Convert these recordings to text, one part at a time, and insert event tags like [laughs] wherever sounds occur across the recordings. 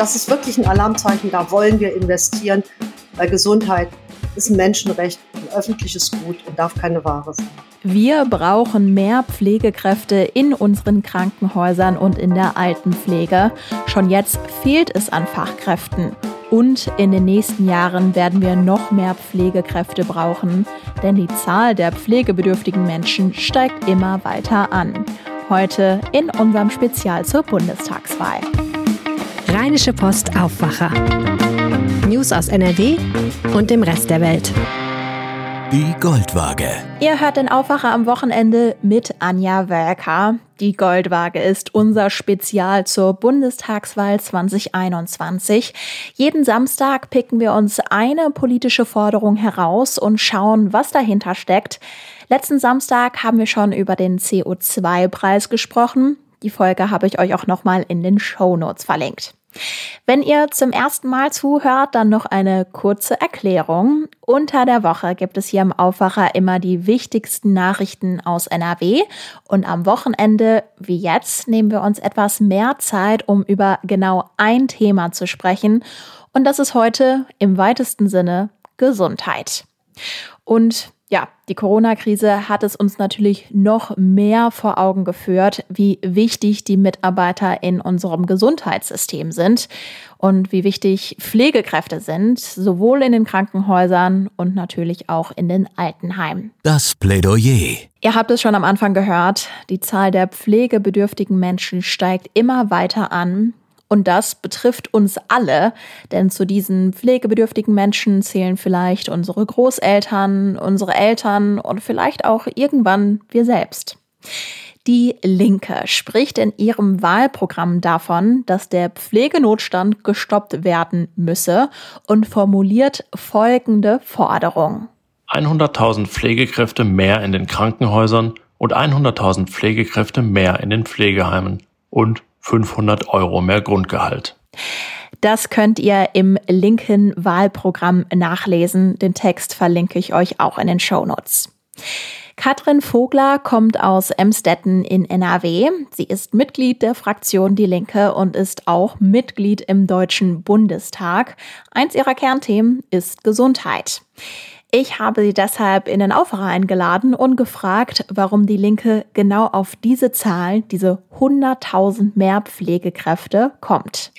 Das ist wirklich ein Alarmzeichen, da wollen wir investieren, weil Gesundheit ist ein Menschenrecht, ein öffentliches Gut und darf keine Ware sein. Wir brauchen mehr Pflegekräfte in unseren Krankenhäusern und in der Altenpflege. Schon jetzt fehlt es an Fachkräften. Und in den nächsten Jahren werden wir noch mehr Pflegekräfte brauchen, denn die Zahl der pflegebedürftigen Menschen steigt immer weiter an. Heute in unserem Spezial zur Bundestagswahl. Rheinische Post Aufwacher. News aus NRW und dem Rest der Welt. Die Goldwaage. Ihr hört den Aufwacher am Wochenende mit Anja Wölker. Die Goldwaage ist unser Spezial zur Bundestagswahl 2021. Jeden Samstag picken wir uns eine politische Forderung heraus und schauen, was dahinter steckt. Letzten Samstag haben wir schon über den CO2-Preis gesprochen. Die Folge habe ich euch auch nochmal in den Show Notes verlinkt. Wenn ihr zum ersten Mal zuhört, dann noch eine kurze Erklärung. Unter der Woche gibt es hier im Aufwacher immer die wichtigsten Nachrichten aus NRW und am Wochenende, wie jetzt, nehmen wir uns etwas mehr Zeit, um über genau ein Thema zu sprechen. Und das ist heute im weitesten Sinne Gesundheit. Und ja, die Corona-Krise hat es uns natürlich noch mehr vor Augen geführt, wie wichtig die Mitarbeiter in unserem Gesundheitssystem sind und wie wichtig Pflegekräfte sind, sowohl in den Krankenhäusern und natürlich auch in den Altenheimen. Das Plädoyer. Ihr habt es schon am Anfang gehört, die Zahl der pflegebedürftigen Menschen steigt immer weiter an und das betrifft uns alle, denn zu diesen pflegebedürftigen Menschen zählen vielleicht unsere Großeltern, unsere Eltern und vielleicht auch irgendwann wir selbst. Die Linke spricht in ihrem Wahlprogramm davon, dass der Pflegenotstand gestoppt werden müsse und formuliert folgende Forderung. 100.000 Pflegekräfte mehr in den Krankenhäusern und 100.000 Pflegekräfte mehr in den Pflegeheimen und 500 Euro mehr Grundgehalt. Das könnt ihr im linken Wahlprogramm nachlesen. Den Text verlinke ich euch auch in den Show Notes. Katrin Vogler kommt aus Emstetten in NRW. Sie ist Mitglied der Fraktion Die Linke und ist auch Mitglied im Deutschen Bundestag. Eins ihrer Kernthemen ist Gesundheit. Ich habe sie deshalb in den Aufwacher eingeladen und gefragt, warum die Linke genau auf diese Zahl, diese 100.000 mehr Pflegekräfte, kommt.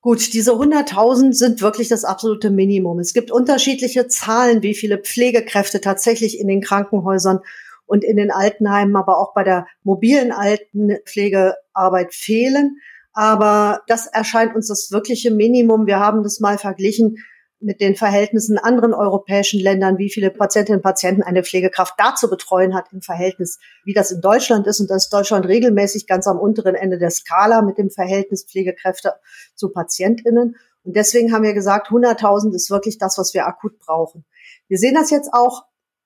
Gut, diese 100.000 sind wirklich das absolute Minimum. Es gibt unterschiedliche Zahlen, wie viele Pflegekräfte tatsächlich in den Krankenhäusern und in den Altenheimen, aber auch bei der mobilen Altenpflegearbeit fehlen. Aber das erscheint uns das wirkliche Minimum. Wir haben das mal verglichen mit den Verhältnissen in anderen europäischen Ländern, wie viele Patientinnen und Patienten eine Pflegekraft da zu betreuen hat im Verhältnis, wie das in Deutschland ist. Und das ist Deutschland regelmäßig ganz am unteren Ende der Skala mit dem Verhältnis Pflegekräfte zu PatientInnen. Und deswegen haben wir gesagt, 100.000 ist wirklich das, was wir akut brauchen. Wir sehen das jetzt auch.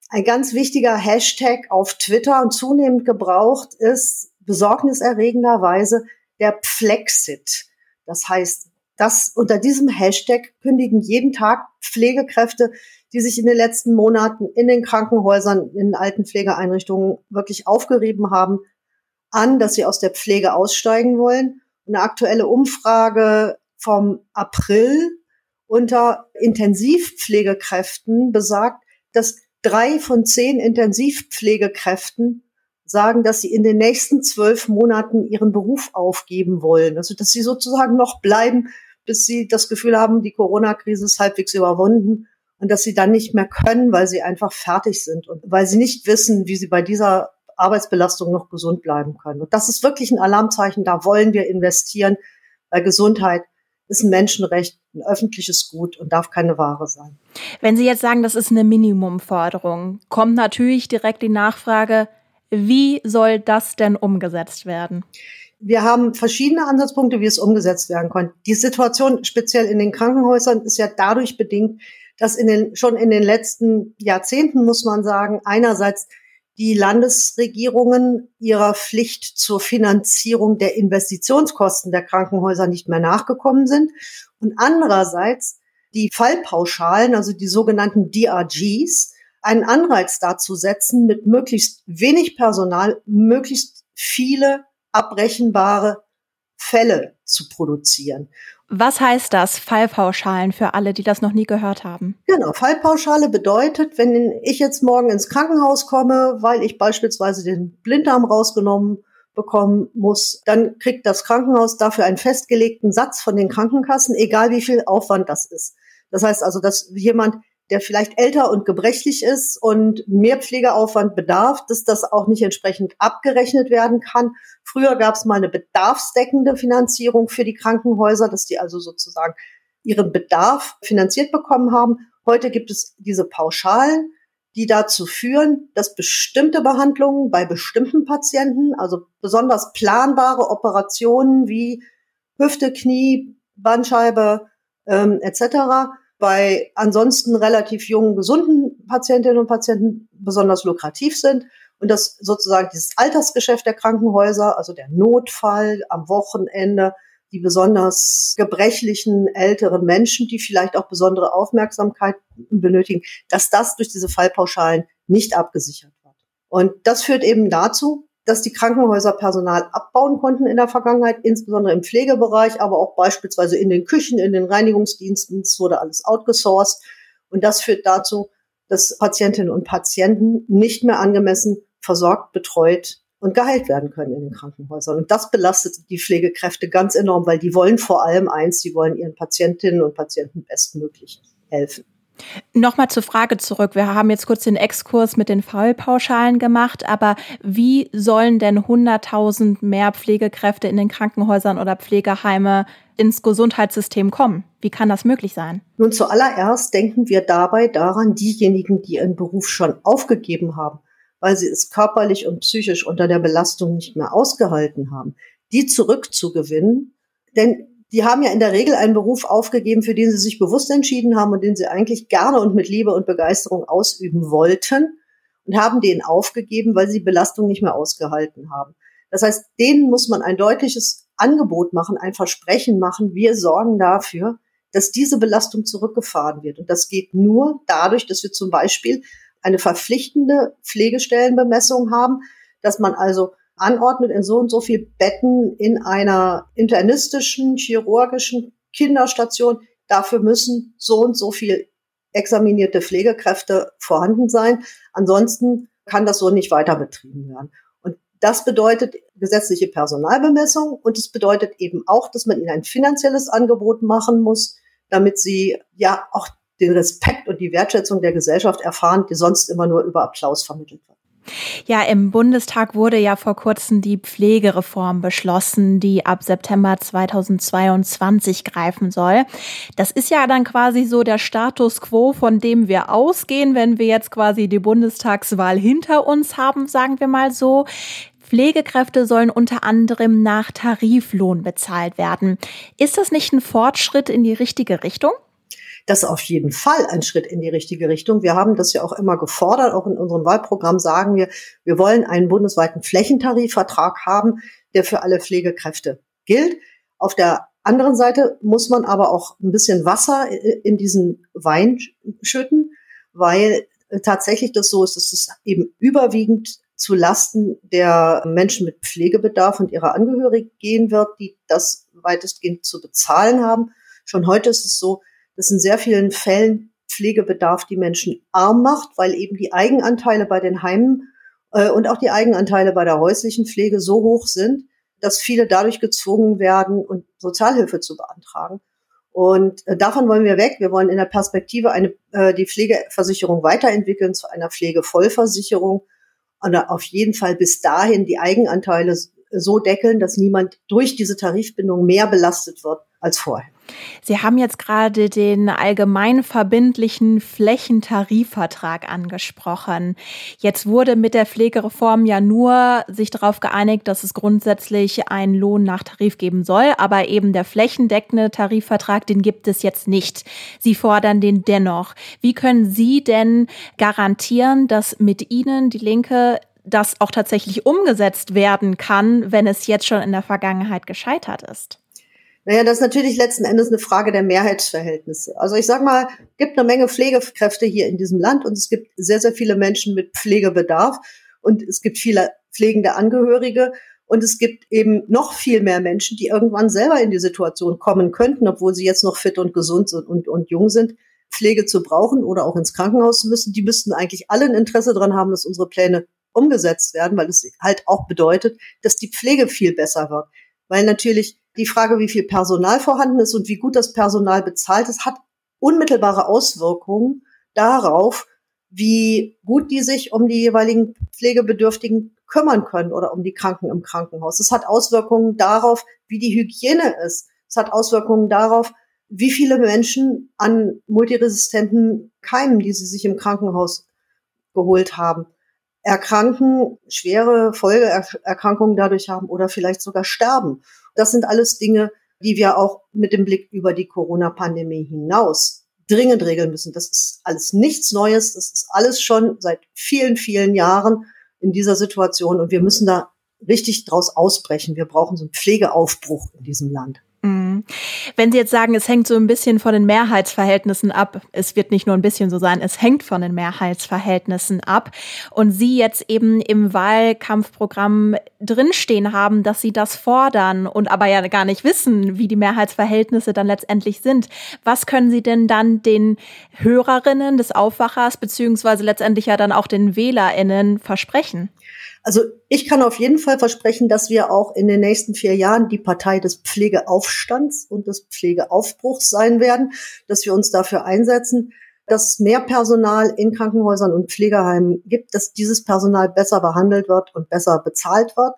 Ein ganz wichtiger Hashtag auf Twitter und zunehmend gebraucht ist besorgniserregenderweise der Pflexit. Das heißt, dass unter diesem Hashtag kündigen jeden Tag Pflegekräfte, die sich in den letzten Monaten in den Krankenhäusern, in Altenpflegeeinrichtungen wirklich aufgerieben haben, an, dass sie aus der Pflege aussteigen wollen. Eine aktuelle Umfrage vom April unter Intensivpflegekräften besagt, dass drei von zehn Intensivpflegekräften sagen, dass sie in den nächsten zwölf Monaten ihren Beruf aufgeben wollen. Also dass sie sozusagen noch bleiben, bis sie das Gefühl haben, die Corona-Krise ist halbwegs überwunden und dass sie dann nicht mehr können, weil sie einfach fertig sind und weil sie nicht wissen, wie sie bei dieser Arbeitsbelastung noch gesund bleiben können. Und das ist wirklich ein Alarmzeichen, da wollen wir investieren, weil Gesundheit ist ein Menschenrecht, ein öffentliches Gut und darf keine Ware sein. Wenn Sie jetzt sagen, das ist eine Minimumforderung, kommt natürlich direkt die Nachfrage, wie soll das denn umgesetzt werden? wir haben verschiedene Ansatzpunkte, wie es umgesetzt werden kann. Die Situation speziell in den Krankenhäusern ist ja dadurch bedingt, dass in den, schon in den letzten Jahrzehnten, muss man sagen, einerseits die Landesregierungen ihrer Pflicht zur Finanzierung der Investitionskosten der Krankenhäuser nicht mehr nachgekommen sind und andererseits die Fallpauschalen, also die sogenannten DRGs, einen Anreiz dazu setzen, mit möglichst wenig Personal möglichst viele abrechenbare Fälle zu produzieren. Was heißt das, Fallpauschalen für alle, die das noch nie gehört haben? Genau, Fallpauschale bedeutet, wenn ich jetzt morgen ins Krankenhaus komme, weil ich beispielsweise den Blinddarm rausgenommen bekommen muss, dann kriegt das Krankenhaus dafür einen festgelegten Satz von den Krankenkassen, egal wie viel Aufwand das ist. Das heißt also, dass jemand, der vielleicht älter und gebrechlich ist und mehr Pflegeaufwand bedarf, dass das auch nicht entsprechend abgerechnet werden kann. Früher gab es mal eine bedarfsdeckende Finanzierung für die Krankenhäuser, dass die also sozusagen ihren Bedarf finanziert bekommen haben. Heute gibt es diese Pauschalen, die dazu führen, dass bestimmte Behandlungen bei bestimmten Patienten, also besonders planbare Operationen wie Hüfte, Knie, Bandscheibe ähm, etc., bei ansonsten relativ jungen, gesunden Patientinnen und Patienten besonders lukrativ sind und dass sozusagen dieses Altersgeschäft der Krankenhäuser, also der Notfall am Wochenende, die besonders gebrechlichen älteren Menschen, die vielleicht auch besondere Aufmerksamkeit benötigen, dass das durch diese Fallpauschalen nicht abgesichert wird. Und das führt eben dazu, dass die Krankenhäuser Personal abbauen konnten in der Vergangenheit, insbesondere im Pflegebereich, aber auch beispielsweise in den Küchen, in den Reinigungsdiensten. Es wurde alles outgesourced. Und das führt dazu, dass Patientinnen und Patienten nicht mehr angemessen versorgt, betreut und geheilt werden können in den Krankenhäusern. Und das belastet die Pflegekräfte ganz enorm, weil die wollen vor allem eins, die wollen ihren Patientinnen und Patienten bestmöglich helfen. Nochmal zur Frage zurück. Wir haben jetzt kurz den Exkurs mit den Fallpauschalen gemacht, aber wie sollen denn 100.000 mehr Pflegekräfte in den Krankenhäusern oder Pflegeheime ins Gesundheitssystem kommen? Wie kann das möglich sein? Nun, zuallererst denken wir dabei daran, diejenigen, die ihren Beruf schon aufgegeben haben, weil sie es körperlich und psychisch unter der Belastung nicht mehr ausgehalten haben, die zurückzugewinnen. Denn die haben ja in der Regel einen Beruf aufgegeben, für den sie sich bewusst entschieden haben und den sie eigentlich gerne und mit Liebe und Begeisterung ausüben wollten und haben den aufgegeben, weil sie die Belastung nicht mehr ausgehalten haben. Das heißt, denen muss man ein deutliches Angebot machen, ein Versprechen machen. Wir sorgen dafür, dass diese Belastung zurückgefahren wird. Und das geht nur dadurch, dass wir zum Beispiel eine verpflichtende Pflegestellenbemessung haben, dass man also anordnet in so und so viel Betten in einer internistischen, chirurgischen Kinderstation. Dafür müssen so und so viel examinierte Pflegekräfte vorhanden sein. Ansonsten kann das so nicht weiter betrieben werden. Und das bedeutet gesetzliche Personalbemessung und es bedeutet eben auch, dass man ihnen ein finanzielles Angebot machen muss, damit sie ja auch den Respekt und die Wertschätzung der Gesellschaft erfahren, die sonst immer nur über Applaus vermittelt wird. Ja, im Bundestag wurde ja vor kurzem die Pflegereform beschlossen, die ab September 2022 greifen soll. Das ist ja dann quasi so der Status quo, von dem wir ausgehen, wenn wir jetzt quasi die Bundestagswahl hinter uns haben, sagen wir mal so. Pflegekräfte sollen unter anderem nach Tariflohn bezahlt werden. Ist das nicht ein Fortschritt in die richtige Richtung? Das ist auf jeden Fall ein Schritt in die richtige Richtung. Wir haben das ja auch immer gefordert. Auch in unserem Wahlprogramm sagen wir, wir wollen einen bundesweiten Flächentarifvertrag haben, der für alle Pflegekräfte gilt. Auf der anderen Seite muss man aber auch ein bisschen Wasser in diesen Wein schütten, weil tatsächlich das so ist, dass es eben überwiegend zu Lasten der Menschen mit Pflegebedarf und ihrer Angehörigen gehen wird, die das weitestgehend zu bezahlen haben. Schon heute ist es so, das in sehr vielen Fällen Pflegebedarf die Menschen arm macht, weil eben die Eigenanteile bei den Heimen äh, und auch die Eigenanteile bei der häuslichen Pflege so hoch sind, dass viele dadurch gezwungen werden, und Sozialhilfe zu beantragen. Und äh, davon wollen wir weg. Wir wollen in der Perspektive eine, äh, die Pflegeversicherung weiterentwickeln zu einer Pflegevollversicherung und auf jeden Fall bis dahin die Eigenanteile so deckeln, dass niemand durch diese Tarifbindung mehr belastet wird als vorher. Sie haben jetzt gerade den allgemeinverbindlichen Flächentarifvertrag angesprochen. Jetzt wurde mit der Pflegereform ja nur sich darauf geeinigt, dass es grundsätzlich einen Lohn nach Tarif geben soll, aber eben der flächendeckende Tarifvertrag, den gibt es jetzt nicht. Sie fordern den dennoch. Wie können Sie denn garantieren, dass mit Ihnen die Linke das auch tatsächlich umgesetzt werden kann, wenn es jetzt schon in der Vergangenheit gescheitert ist? Naja, das ist natürlich letzten Endes eine Frage der Mehrheitsverhältnisse. Also ich sage mal, gibt eine Menge Pflegekräfte hier in diesem Land und es gibt sehr, sehr viele Menschen mit Pflegebedarf und es gibt viele pflegende Angehörige. Und es gibt eben noch viel mehr Menschen, die irgendwann selber in die Situation kommen könnten, obwohl sie jetzt noch fit und gesund sind und, und jung sind, Pflege zu brauchen oder auch ins Krankenhaus zu müssen. Die müssten eigentlich alle ein Interesse daran haben, dass unsere Pläne umgesetzt werden, weil es halt auch bedeutet, dass die Pflege viel besser wird. Weil natürlich die Frage, wie viel Personal vorhanden ist und wie gut das Personal bezahlt ist, hat unmittelbare Auswirkungen darauf, wie gut die sich um die jeweiligen Pflegebedürftigen kümmern können oder um die Kranken im Krankenhaus. Es hat Auswirkungen darauf, wie die Hygiene ist. Es hat Auswirkungen darauf, wie viele Menschen an multiresistenten Keimen, die sie sich im Krankenhaus geholt haben, erkranken, schwere Folgeerkrankungen dadurch haben oder vielleicht sogar sterben. Das sind alles Dinge, die wir auch mit dem Blick über die Corona-Pandemie hinaus dringend regeln müssen. Das ist alles nichts Neues. Das ist alles schon seit vielen, vielen Jahren in dieser Situation und wir müssen da richtig draus ausbrechen. Wir brauchen so einen Pflegeaufbruch in diesem Land. Wenn Sie jetzt sagen, es hängt so ein bisschen von den Mehrheitsverhältnissen ab, es wird nicht nur ein bisschen so sein, es hängt von den Mehrheitsverhältnissen ab und Sie jetzt eben im Wahlkampfprogramm drinstehen haben, dass Sie das fordern und aber ja gar nicht wissen, wie die Mehrheitsverhältnisse dann letztendlich sind. Was können Sie denn dann den Hörerinnen des Aufwachers beziehungsweise letztendlich ja dann auch den WählerInnen versprechen? Also ich kann auf jeden Fall versprechen, dass wir auch in den nächsten vier Jahren die Partei des Pflegeaufstands und des Pflegeaufbruchs sein werden, dass wir uns dafür einsetzen, dass mehr Personal in Krankenhäusern und Pflegeheimen gibt, dass dieses Personal besser behandelt wird und besser bezahlt wird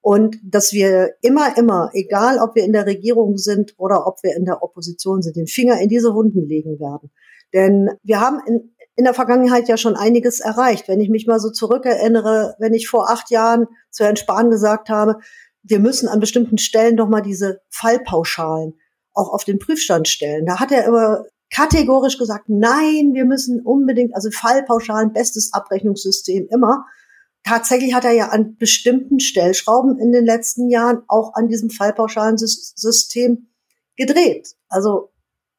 und dass wir immer, immer, egal ob wir in der Regierung sind oder ob wir in der Opposition sind, den Finger in diese Wunden legen werden. Denn wir haben in, in der Vergangenheit ja schon einiges erreicht. Wenn ich mich mal so zurückerinnere, wenn ich vor acht Jahren zu Herrn Spahn gesagt habe, wir müssen an bestimmten Stellen doch mal diese Fallpauschalen auch auf den Prüfstand stellen. Da hat er immer kategorisch gesagt, nein, wir müssen unbedingt, also Fallpauschalen, bestes Abrechnungssystem immer. Tatsächlich hat er ja an bestimmten Stellschrauben in den letzten Jahren auch an diesem Fallpauschalensystem gedreht. Also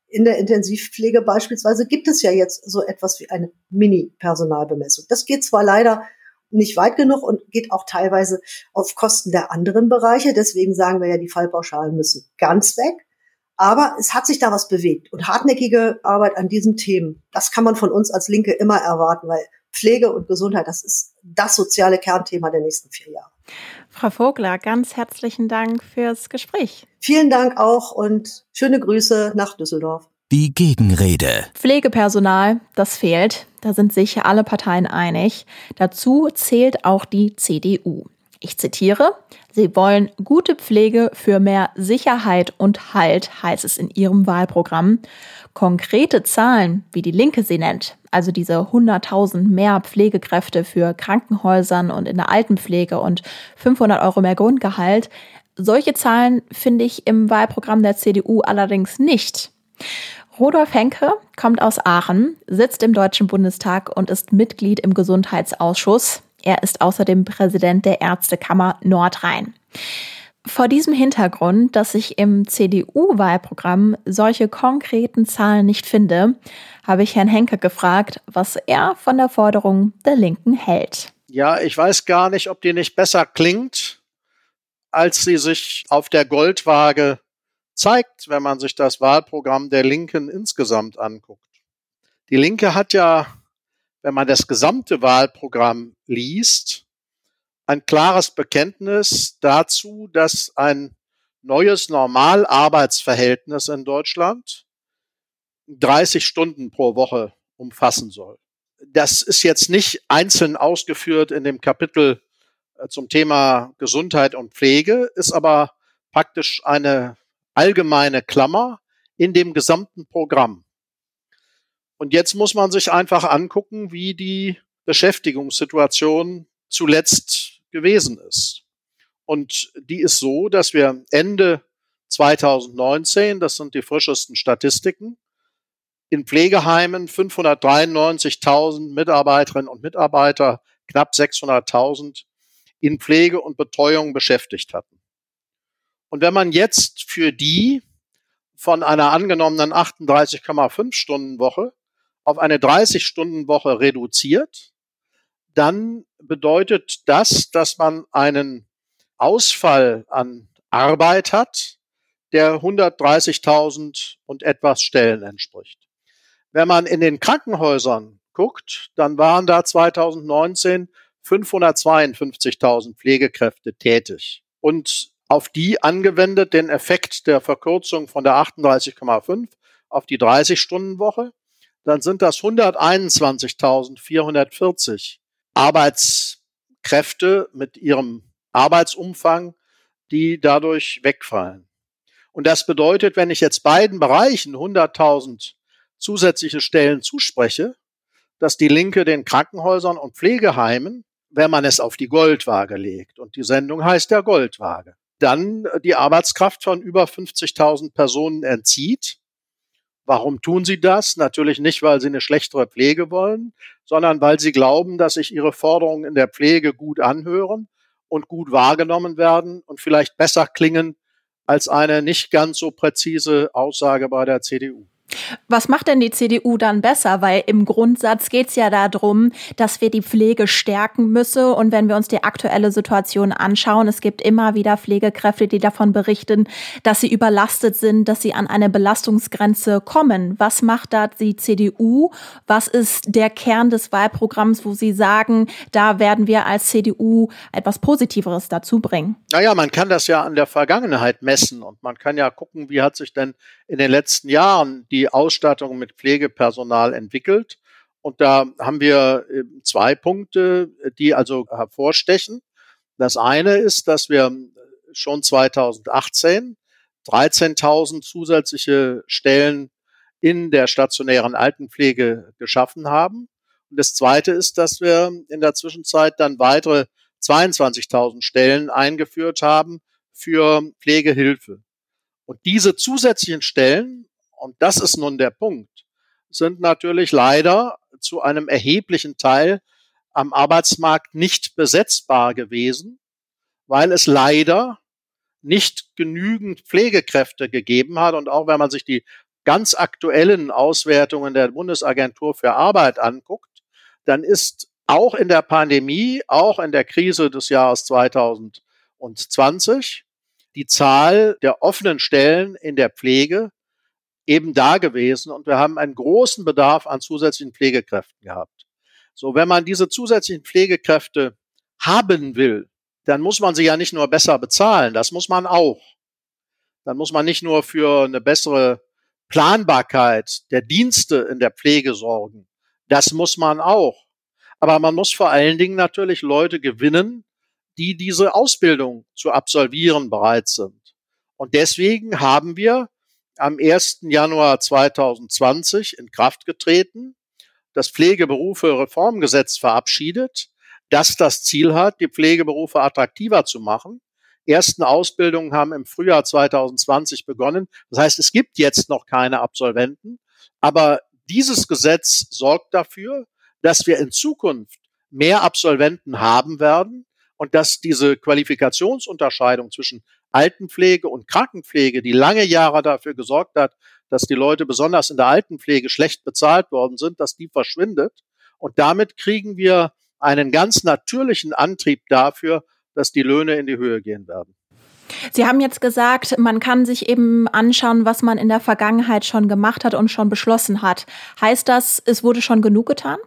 in der Intensivpflege beispielsweise gibt es ja jetzt so etwas wie eine Mini-Personalbemessung. Das geht zwar leider nicht weit genug und geht auch teilweise auf Kosten der anderen Bereiche. Deswegen sagen wir ja, die Fallpauschalen müssen ganz weg. Aber es hat sich da was bewegt und hartnäckige Arbeit an diesen Themen, das kann man von uns als Linke immer erwarten, weil Pflege und Gesundheit, das ist das soziale Kernthema der nächsten vier Jahre. Frau Vogler, ganz herzlichen Dank fürs Gespräch. Vielen Dank auch und schöne Grüße nach Düsseldorf. Die Gegenrede. Pflegepersonal, das fehlt. Da sind sich alle Parteien einig. Dazu zählt auch die CDU. Ich zitiere, Sie wollen gute Pflege für mehr Sicherheit und Halt, heißt es in Ihrem Wahlprogramm. Konkrete Zahlen, wie die Linke sie nennt, also diese 100.000 mehr Pflegekräfte für Krankenhäusern und in der Altenpflege und 500 Euro mehr Grundgehalt, solche Zahlen finde ich im Wahlprogramm der CDU allerdings nicht. Rudolf Henke kommt aus Aachen, sitzt im Deutschen Bundestag und ist Mitglied im Gesundheitsausschuss. Er ist außerdem Präsident der Ärztekammer Nordrhein. Vor diesem Hintergrund, dass ich im CDU-Wahlprogramm solche konkreten Zahlen nicht finde, habe ich Herrn Henke gefragt, was er von der Forderung der Linken hält. Ja, ich weiß gar nicht, ob die nicht besser klingt, als sie sich auf der Goldwaage zeigt, wenn man sich das Wahlprogramm der Linken insgesamt anguckt. Die Linke hat ja wenn man das gesamte Wahlprogramm liest, ein klares Bekenntnis dazu, dass ein neues Normalarbeitsverhältnis in Deutschland 30 Stunden pro Woche umfassen soll. Das ist jetzt nicht einzeln ausgeführt in dem Kapitel äh, zum Thema Gesundheit und Pflege, ist aber praktisch eine allgemeine Klammer in dem gesamten Programm. Und jetzt muss man sich einfach angucken, wie die Beschäftigungssituation zuletzt gewesen ist. Und die ist so, dass wir Ende 2019, das sind die frischesten Statistiken, in Pflegeheimen 593.000 Mitarbeiterinnen und Mitarbeiter, knapp 600.000 in Pflege und Betreuung beschäftigt hatten. Und wenn man jetzt für die von einer angenommenen 38,5 Stunden Woche auf eine 30-Stunden-Woche reduziert, dann bedeutet das, dass man einen Ausfall an Arbeit hat, der 130.000 und etwas Stellen entspricht. Wenn man in den Krankenhäusern guckt, dann waren da 2019 552.000 Pflegekräfte tätig. Und auf die angewendet den Effekt der Verkürzung von der 38,5 auf die 30-Stunden-Woche, dann sind das 121.440 Arbeitskräfte mit ihrem Arbeitsumfang, die dadurch wegfallen. Und das bedeutet, wenn ich jetzt beiden Bereichen 100.000 zusätzliche Stellen zuspreche, dass die Linke den Krankenhäusern und Pflegeheimen, wenn man es auf die Goldwaage legt, und die Sendung heißt ja Goldwaage, dann die Arbeitskraft von über 50.000 Personen entzieht. Warum tun sie das? Natürlich nicht, weil sie eine schlechtere Pflege wollen, sondern weil sie glauben, dass sich ihre Forderungen in der Pflege gut anhören und gut wahrgenommen werden und vielleicht besser klingen als eine nicht ganz so präzise Aussage bei der CDU. Was macht denn die CDU dann besser? Weil im Grundsatz geht es ja darum, dass wir die Pflege stärken müssen. Und wenn wir uns die aktuelle Situation anschauen, es gibt immer wieder Pflegekräfte, die davon berichten, dass sie überlastet sind, dass sie an eine Belastungsgrenze kommen. Was macht da die CDU? Was ist der Kern des Wahlprogramms, wo Sie sagen, da werden wir als CDU etwas Positiveres dazu bringen? Naja, man kann das ja an der Vergangenheit messen und man kann ja gucken, wie hat sich denn in den letzten Jahren die Ausstattung mit Pflegepersonal entwickelt. Und da haben wir äh, zwei Punkte, die also hervorstechen. Das eine ist, dass wir schon 2018 13.000 zusätzliche Stellen in der stationären Altenpflege geschaffen haben. Und das zweite ist, dass wir in der Zwischenzeit dann weitere 22.000 Stellen eingeführt haben für Pflegehilfe. Und diese zusätzlichen Stellen und das ist nun der Punkt, sind natürlich leider zu einem erheblichen Teil am Arbeitsmarkt nicht besetzbar gewesen, weil es leider nicht genügend Pflegekräfte gegeben hat. Und auch wenn man sich die ganz aktuellen Auswertungen der Bundesagentur für Arbeit anguckt, dann ist auch in der Pandemie, auch in der Krise des Jahres 2020, die Zahl der offenen Stellen in der Pflege eben da gewesen und wir haben einen großen Bedarf an zusätzlichen Pflegekräften gehabt. So, wenn man diese zusätzlichen Pflegekräfte haben will, dann muss man sie ja nicht nur besser bezahlen, das muss man auch. Dann muss man nicht nur für eine bessere Planbarkeit der Dienste in der Pflege sorgen. Das muss man auch. Aber man muss vor allen Dingen natürlich Leute gewinnen, die diese Ausbildung zu absolvieren bereit sind. Und deswegen haben wir am 1. Januar 2020 in Kraft getreten, das Pflegeberufe-Reformgesetz verabschiedet, das das Ziel hat, die Pflegeberufe attraktiver zu machen. Ersten Ausbildungen haben im Frühjahr 2020 begonnen. Das heißt, es gibt jetzt noch keine Absolventen, aber dieses Gesetz sorgt dafür, dass wir in Zukunft mehr Absolventen haben werden und dass diese Qualifikationsunterscheidung zwischen Altenpflege und Krankenpflege, die lange Jahre dafür gesorgt hat, dass die Leute besonders in der Altenpflege schlecht bezahlt worden sind, dass die verschwindet. Und damit kriegen wir einen ganz natürlichen Antrieb dafür, dass die Löhne in die Höhe gehen werden. Sie haben jetzt gesagt, man kann sich eben anschauen, was man in der Vergangenheit schon gemacht hat und schon beschlossen hat. Heißt das, es wurde schon genug getan?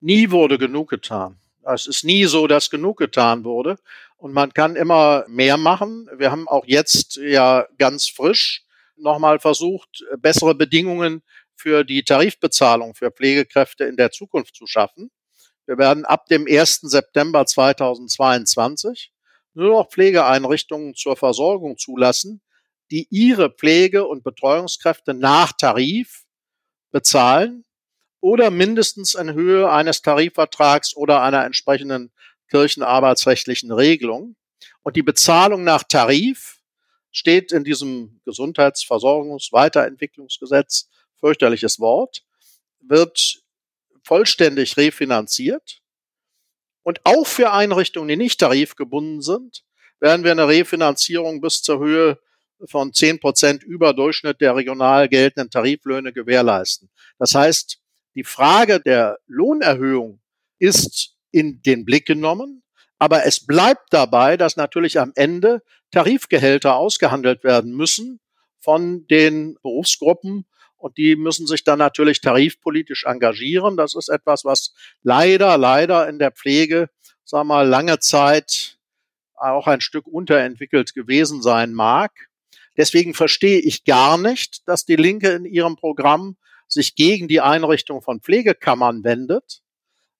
Nie wurde genug getan. Es ist nie so, dass genug getan wurde. Und man kann immer mehr machen. Wir haben auch jetzt ja ganz frisch nochmal versucht, bessere Bedingungen für die Tarifbezahlung für Pflegekräfte in der Zukunft zu schaffen. Wir werden ab dem 1. September 2022 nur noch Pflegeeinrichtungen zur Versorgung zulassen, die ihre Pflege- und Betreuungskräfte nach Tarif bezahlen oder mindestens in Höhe eines Tarifvertrags oder einer entsprechenden kirchenarbeitsrechtlichen Regelung. Und die Bezahlung nach Tarif steht in diesem Gesundheitsversorgungsweiterentwicklungsgesetz, fürchterliches Wort, wird vollständig refinanziert. Und auch für Einrichtungen, die nicht tarifgebunden sind, werden wir eine Refinanzierung bis zur Höhe von zehn Prozent über Durchschnitt der regional geltenden Tariflöhne gewährleisten. Das heißt, die Frage der Lohnerhöhung ist in den Blick genommen, Aber es bleibt dabei, dass natürlich am Ende Tarifgehälter ausgehandelt werden müssen von den Berufsgruppen. Und die müssen sich dann natürlich tarifpolitisch engagieren. Das ist etwas, was leider, leider in der Pflege, sagen wir mal, lange Zeit auch ein Stück unterentwickelt gewesen sein mag. Deswegen verstehe ich gar nicht, dass die Linke in ihrem Programm sich gegen die Einrichtung von Pflegekammern wendet.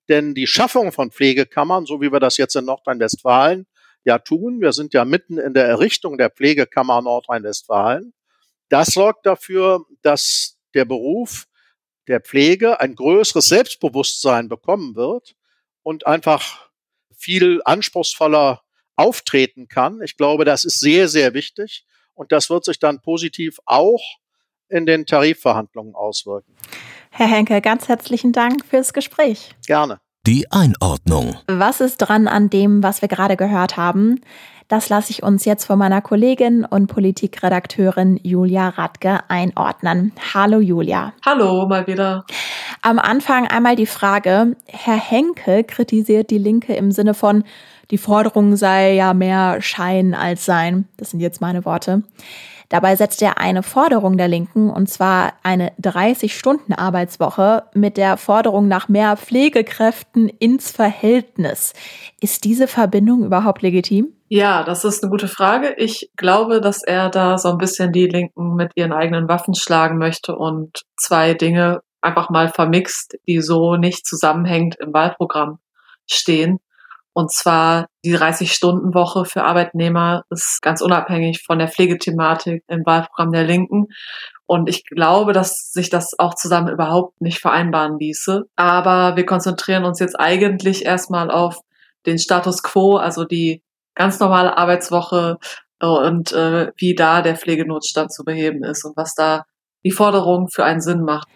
Denn die Schaffung von Pflegekammern, so wie wir das jetzt in Nordrhein-Westfalen ja tun, wir sind ja mitten in der Errichtung der Pflegekammer Nordrhein-Westfalen, das sorgt dafür, dass der Beruf der Pflege ein größeres Selbstbewusstsein bekommen wird und einfach viel anspruchsvoller auftreten kann. Ich glaube, das ist sehr, sehr wichtig und das wird sich dann positiv auch in den Tarifverhandlungen auswirken. Herr Henke, ganz herzlichen Dank fürs Gespräch. Gerne. Die Einordnung. Was ist dran an dem, was wir gerade gehört haben? Das lasse ich uns jetzt von meiner Kollegin und Politikredakteurin Julia Radke einordnen. Hallo Julia. Hallo, mal wieder. Am Anfang einmal die Frage, Herr Henke kritisiert die Linke im Sinne von, die Forderung sei ja mehr Schein als Sein. Das sind jetzt meine Worte. Dabei setzt er eine Forderung der Linken, und zwar eine 30-Stunden-Arbeitswoche, mit der Forderung nach mehr Pflegekräften ins Verhältnis. Ist diese Verbindung überhaupt legitim? Ja, das ist eine gute Frage. Ich glaube, dass er da so ein bisschen die Linken mit ihren eigenen Waffen schlagen möchte und zwei Dinge einfach mal vermixt, die so nicht zusammenhängend im Wahlprogramm stehen. Und zwar die 30-Stunden-Woche für Arbeitnehmer ist ganz unabhängig von der Pflegethematik im Wahlprogramm der Linken. Und ich glaube, dass sich das auch zusammen überhaupt nicht vereinbaren ließe. Aber wir konzentrieren uns jetzt eigentlich erstmal auf den Status quo, also die ganz normale Arbeitswoche und äh, wie da der Pflegenotstand zu beheben ist und was da die Forderung für einen Sinn macht.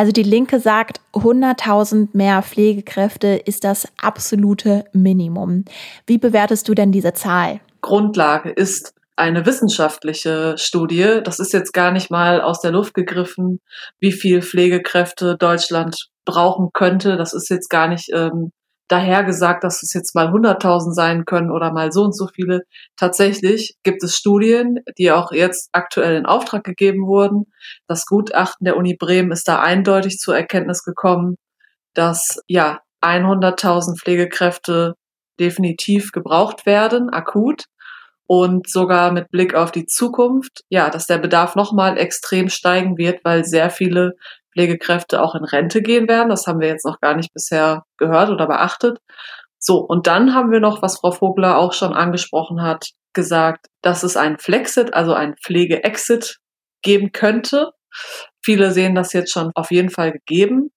Also die Linke sagt, 100.000 mehr Pflegekräfte ist das absolute Minimum. Wie bewertest du denn diese Zahl? Grundlage ist eine wissenschaftliche Studie. Das ist jetzt gar nicht mal aus der Luft gegriffen, wie viel Pflegekräfte Deutschland brauchen könnte. Das ist jetzt gar nicht ähm, daher gesagt, dass es jetzt mal 100.000 sein können oder mal so und so viele. Tatsächlich gibt es Studien, die auch jetzt aktuell in Auftrag gegeben wurden. Das Gutachten der Uni Bremen ist da eindeutig zur Erkenntnis gekommen, dass ja 100.000 Pflegekräfte definitiv gebraucht werden, akut und sogar mit Blick auf die Zukunft, ja, dass der Bedarf nochmal extrem steigen wird, weil sehr viele Pflegekräfte auch in Rente gehen werden. Das haben wir jetzt noch gar nicht bisher gehört oder beachtet. So, und dann haben wir noch, was Frau Vogler auch schon angesprochen hat, gesagt, dass es ein Flexit, also ein Pflege-Exit geben könnte. Viele sehen das jetzt schon auf jeden Fall gegeben.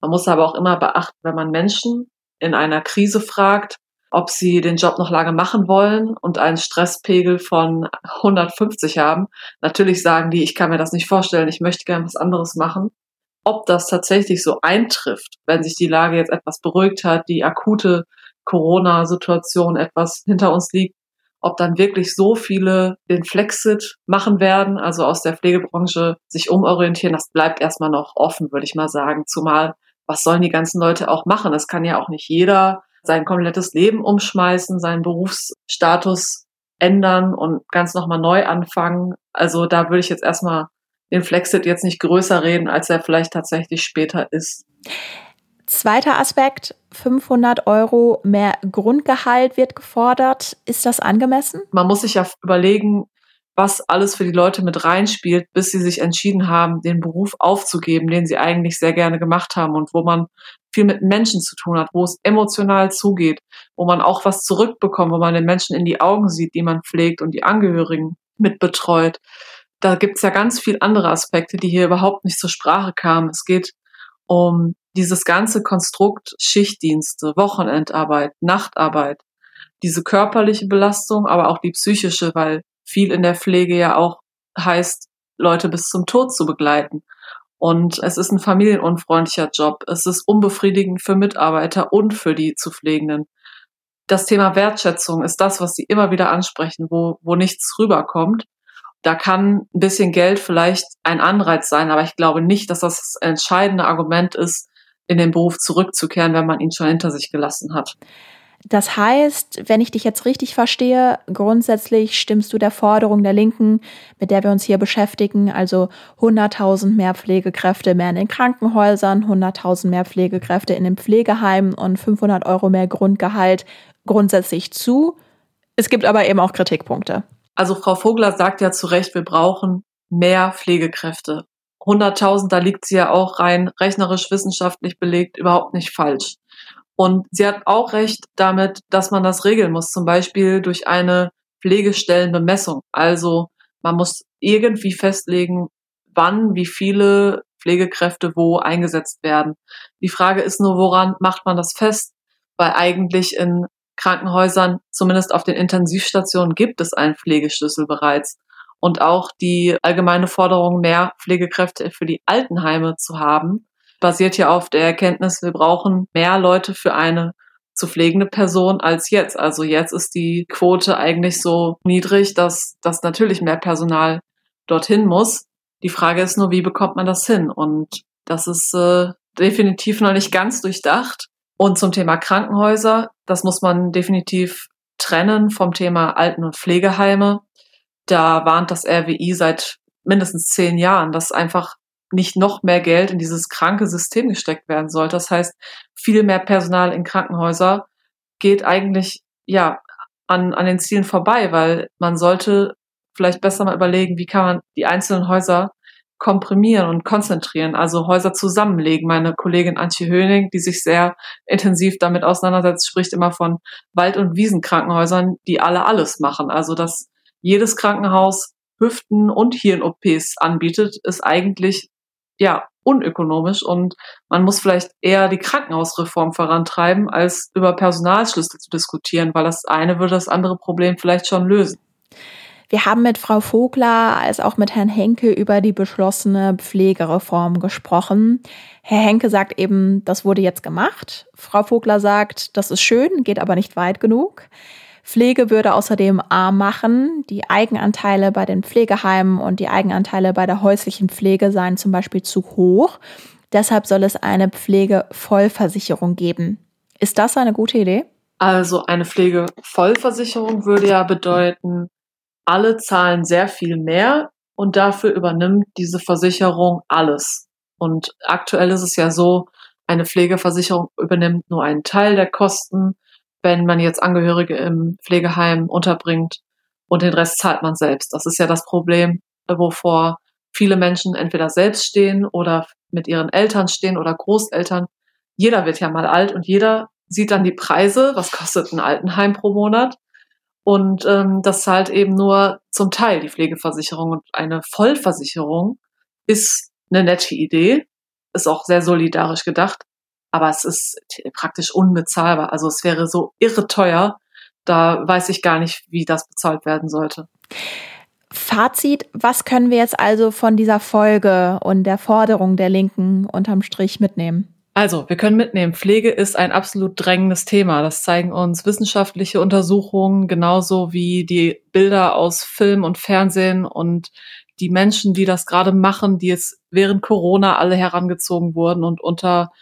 Man muss aber auch immer beachten, wenn man Menschen in einer Krise fragt, ob sie den Job noch lange machen wollen und einen Stresspegel von 150 haben. Natürlich sagen die, ich kann mir das nicht vorstellen, ich möchte gerne was anderes machen ob das tatsächlich so eintrifft, wenn sich die Lage jetzt etwas beruhigt hat, die akute Corona-Situation etwas hinter uns liegt, ob dann wirklich so viele den Flexit machen werden, also aus der Pflegebranche sich umorientieren, das bleibt erstmal noch offen, würde ich mal sagen. Zumal, was sollen die ganzen Leute auch machen? Es kann ja auch nicht jeder sein komplettes Leben umschmeißen, seinen Berufsstatus ändern und ganz nochmal neu anfangen. Also da würde ich jetzt erstmal den Flexit jetzt nicht größer reden, als er vielleicht tatsächlich später ist. Zweiter Aspekt, 500 Euro mehr Grundgehalt wird gefordert. Ist das angemessen? Man muss sich ja überlegen, was alles für die Leute mit reinspielt, bis sie sich entschieden haben, den Beruf aufzugeben, den sie eigentlich sehr gerne gemacht haben und wo man viel mit Menschen zu tun hat, wo es emotional zugeht, wo man auch was zurückbekommt, wo man den Menschen in die Augen sieht, die man pflegt und die Angehörigen mitbetreut da gibt's ja ganz viel andere Aspekte, die hier überhaupt nicht zur Sprache kamen. Es geht um dieses ganze Konstrukt Schichtdienste, Wochenendarbeit, Nachtarbeit, diese körperliche Belastung, aber auch die psychische, weil viel in der Pflege ja auch heißt, Leute bis zum Tod zu begleiten. Und es ist ein familienunfreundlicher Job. Es ist unbefriedigend für Mitarbeiter und für die zu Pflegenden. Das Thema Wertschätzung ist das, was sie immer wieder ansprechen, wo, wo nichts rüberkommt da kann ein bisschen Geld vielleicht ein Anreiz sein, aber ich glaube nicht, dass das das entscheidende Argument ist, in den Beruf zurückzukehren, wenn man ihn schon hinter sich gelassen hat. Das heißt, wenn ich dich jetzt richtig verstehe, grundsätzlich stimmst du der Forderung der Linken, mit der wir uns hier beschäftigen, also 100.000 mehr Pflegekräfte mehr in den Krankenhäusern, 100.000 mehr Pflegekräfte in den Pflegeheimen und 500 Euro mehr Grundgehalt grundsätzlich zu. Es gibt aber eben auch Kritikpunkte. Also Frau Vogler sagt ja zu Recht, wir brauchen mehr Pflegekräfte. 100.000, da liegt sie ja auch rein rechnerisch wissenschaftlich belegt überhaupt nicht falsch. Und sie hat auch recht damit, dass man das regeln muss, zum Beispiel durch eine Pflegestellenbemessung. Also man muss irgendwie festlegen, wann, wie viele Pflegekräfte wo eingesetzt werden. Die Frage ist nur, woran macht man das fest? Weil eigentlich in Krankenhäusern, zumindest auf den Intensivstationen, gibt es einen Pflegeschlüssel bereits. Und auch die allgemeine Forderung, mehr Pflegekräfte für die Altenheime zu haben, basiert ja auf der Erkenntnis, wir brauchen mehr Leute für eine zu pflegende Person als jetzt. Also jetzt ist die Quote eigentlich so niedrig, dass, dass natürlich mehr Personal dorthin muss. Die Frage ist nur, wie bekommt man das hin? Und das ist äh, definitiv noch nicht ganz durchdacht. Und zum Thema Krankenhäuser, das muss man definitiv trennen vom Thema Alten- und Pflegeheime. Da warnt das RWI seit mindestens zehn Jahren, dass einfach nicht noch mehr Geld in dieses kranke System gesteckt werden sollte. Das heißt, viel mehr Personal in Krankenhäuser geht eigentlich, ja, an, an den Zielen vorbei, weil man sollte vielleicht besser mal überlegen, wie kann man die einzelnen Häuser komprimieren und konzentrieren, also Häuser zusammenlegen. Meine Kollegin Antje Höning, die sich sehr intensiv damit auseinandersetzt, spricht immer von Wald- und Wiesenkrankenhäusern, die alle alles machen. Also dass jedes Krankenhaus Hüften- und Hirn-OPs anbietet, ist eigentlich ja, unökonomisch und man muss vielleicht eher die Krankenhausreform vorantreiben, als über Personalschlüssel zu diskutieren, weil das eine würde das andere Problem vielleicht schon lösen. Wir haben mit Frau Vogler als auch mit Herrn Henke über die beschlossene Pflegereform gesprochen. Herr Henke sagt eben, das wurde jetzt gemacht. Frau Vogler sagt, das ist schön, geht aber nicht weit genug. Pflege würde außerdem arm machen. Die Eigenanteile bei den Pflegeheimen und die Eigenanteile bei der häuslichen Pflege seien zum Beispiel zu hoch. Deshalb soll es eine Pflegevollversicherung geben. Ist das eine gute Idee? Also eine Pflegevollversicherung würde ja bedeuten, alle zahlen sehr viel mehr und dafür übernimmt diese Versicherung alles. Und aktuell ist es ja so, eine Pflegeversicherung übernimmt nur einen Teil der Kosten wenn man jetzt Angehörige im Pflegeheim unterbringt und den Rest zahlt man selbst. Das ist ja das Problem, wovor viele Menschen entweder selbst stehen oder mit ihren Eltern stehen oder Großeltern. Jeder wird ja mal alt und jeder sieht dann die Preise, was kostet ein Altenheim pro Monat. Und ähm, das zahlt eben nur zum Teil die Pflegeversicherung. Und eine Vollversicherung ist eine nette Idee, ist auch sehr solidarisch gedacht, aber es ist praktisch unbezahlbar. Also es wäre so irre teuer. Da weiß ich gar nicht, wie das bezahlt werden sollte. Fazit, was können wir jetzt also von dieser Folge und der Forderung der Linken unterm Strich mitnehmen? Also, wir können mitnehmen, Pflege ist ein absolut drängendes Thema. Das zeigen uns wissenschaftliche Untersuchungen, genauso wie die Bilder aus Film und Fernsehen und die Menschen, die das gerade machen, die jetzt während Corona alle herangezogen wurden und unter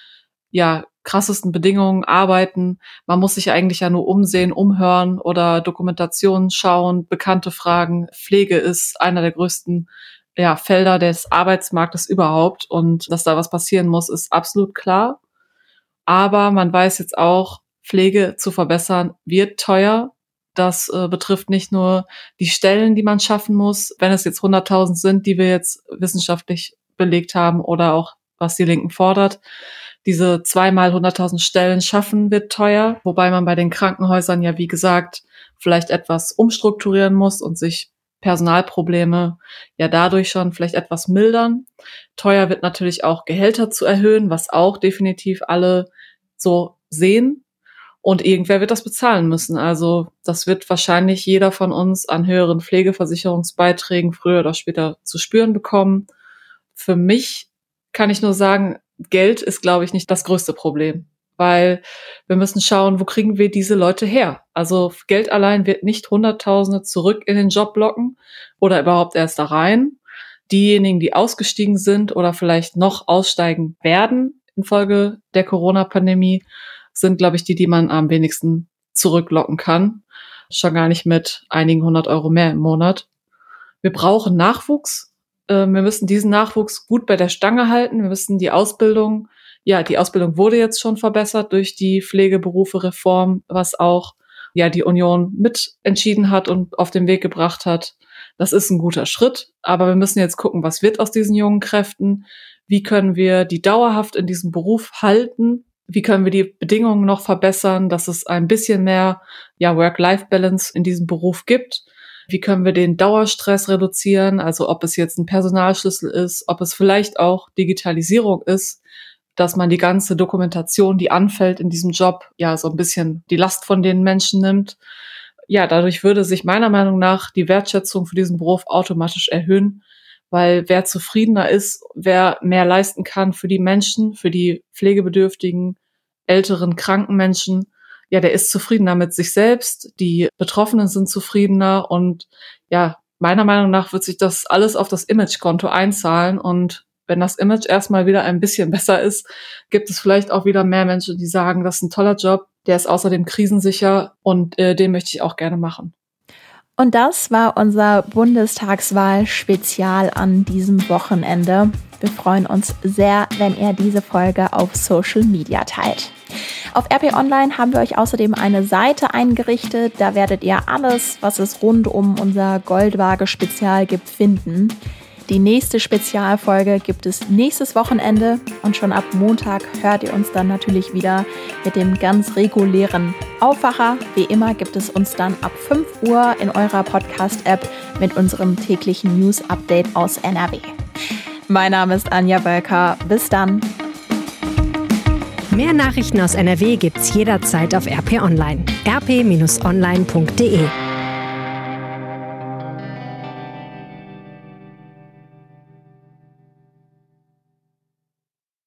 ja, krassesten Bedingungen arbeiten. Man muss sich eigentlich ja nur umsehen, umhören oder Dokumentationen schauen, bekannte Fragen. Pflege ist einer der größten ja, Felder des Arbeitsmarktes überhaupt und dass da was passieren muss, ist absolut klar. Aber man weiß jetzt auch, Pflege zu verbessern wird teuer. Das äh, betrifft nicht nur die Stellen, die man schaffen muss, wenn es jetzt 100.000 sind, die wir jetzt wissenschaftlich belegt haben oder auch was die Linken fordert, diese zweimal 100.000 Stellen schaffen wird teuer, wobei man bei den Krankenhäusern ja, wie gesagt, vielleicht etwas umstrukturieren muss und sich Personalprobleme ja dadurch schon vielleicht etwas mildern. Teuer wird natürlich auch Gehälter zu erhöhen, was auch definitiv alle so sehen. Und irgendwer wird das bezahlen müssen. Also das wird wahrscheinlich jeder von uns an höheren Pflegeversicherungsbeiträgen früher oder später zu spüren bekommen. Für mich kann ich nur sagen, Geld ist, glaube ich, nicht das größte Problem, weil wir müssen schauen, wo kriegen wir diese Leute her? Also Geld allein wird nicht Hunderttausende zurück in den Job locken oder überhaupt erst da rein. Diejenigen, die ausgestiegen sind oder vielleicht noch aussteigen werden infolge der Corona-Pandemie, sind, glaube ich, die, die man am wenigsten zurücklocken kann. Schon gar nicht mit einigen hundert Euro mehr im Monat. Wir brauchen Nachwuchs. Ähm, wir müssen diesen Nachwuchs gut bei der Stange halten. Wir müssen die Ausbildung, ja, die Ausbildung wurde jetzt schon verbessert durch die Pflegeberufe-Reform, was auch ja die Union mit entschieden hat und auf den Weg gebracht hat. Das ist ein guter Schritt, aber wir müssen jetzt gucken, was wird aus diesen jungen Kräften? Wie können wir die dauerhaft in diesem Beruf halten? Wie können wir die Bedingungen noch verbessern, dass es ein bisschen mehr ja, Work-Life-Balance in diesem Beruf gibt? Wie können wir den Dauerstress reduzieren? Also ob es jetzt ein Personalschlüssel ist, ob es vielleicht auch Digitalisierung ist, dass man die ganze Dokumentation, die anfällt in diesem Job, ja, so ein bisschen die Last von den Menschen nimmt. Ja, dadurch würde sich meiner Meinung nach die Wertschätzung für diesen Beruf automatisch erhöhen, weil wer zufriedener ist, wer mehr leisten kann für die Menschen, für die pflegebedürftigen, älteren, kranken Menschen, ja, der ist zufriedener mit sich selbst, die Betroffenen sind zufriedener und ja, meiner Meinung nach wird sich das alles auf das Imagekonto einzahlen und wenn das Image erstmal wieder ein bisschen [laughs] besser ist, gibt es vielleicht auch wieder mehr Menschen, die sagen, das ist ein toller Job, der ist außerdem krisensicher und äh, den möchte ich auch gerne machen. Und das war unser Bundestagswahl-Spezial an diesem Wochenende. Wir freuen uns sehr, wenn ihr diese Folge auf Social Media teilt. Auf RP Online haben wir euch außerdem eine Seite eingerichtet. Da werdet ihr alles, was es rund um unser Goldwaage-Spezial gibt, finden. Die nächste Spezialfolge gibt es nächstes Wochenende und schon ab Montag hört ihr uns dann natürlich wieder mit dem ganz regulären Aufwacher. Wie immer gibt es uns dann ab 5 Uhr in eurer Podcast-App mit unserem täglichen News-Update aus NRW. Mein Name ist Anja Wölker. Bis dann. Mehr Nachrichten aus NRW gibt's jederzeit auf RP Online. rp-online.de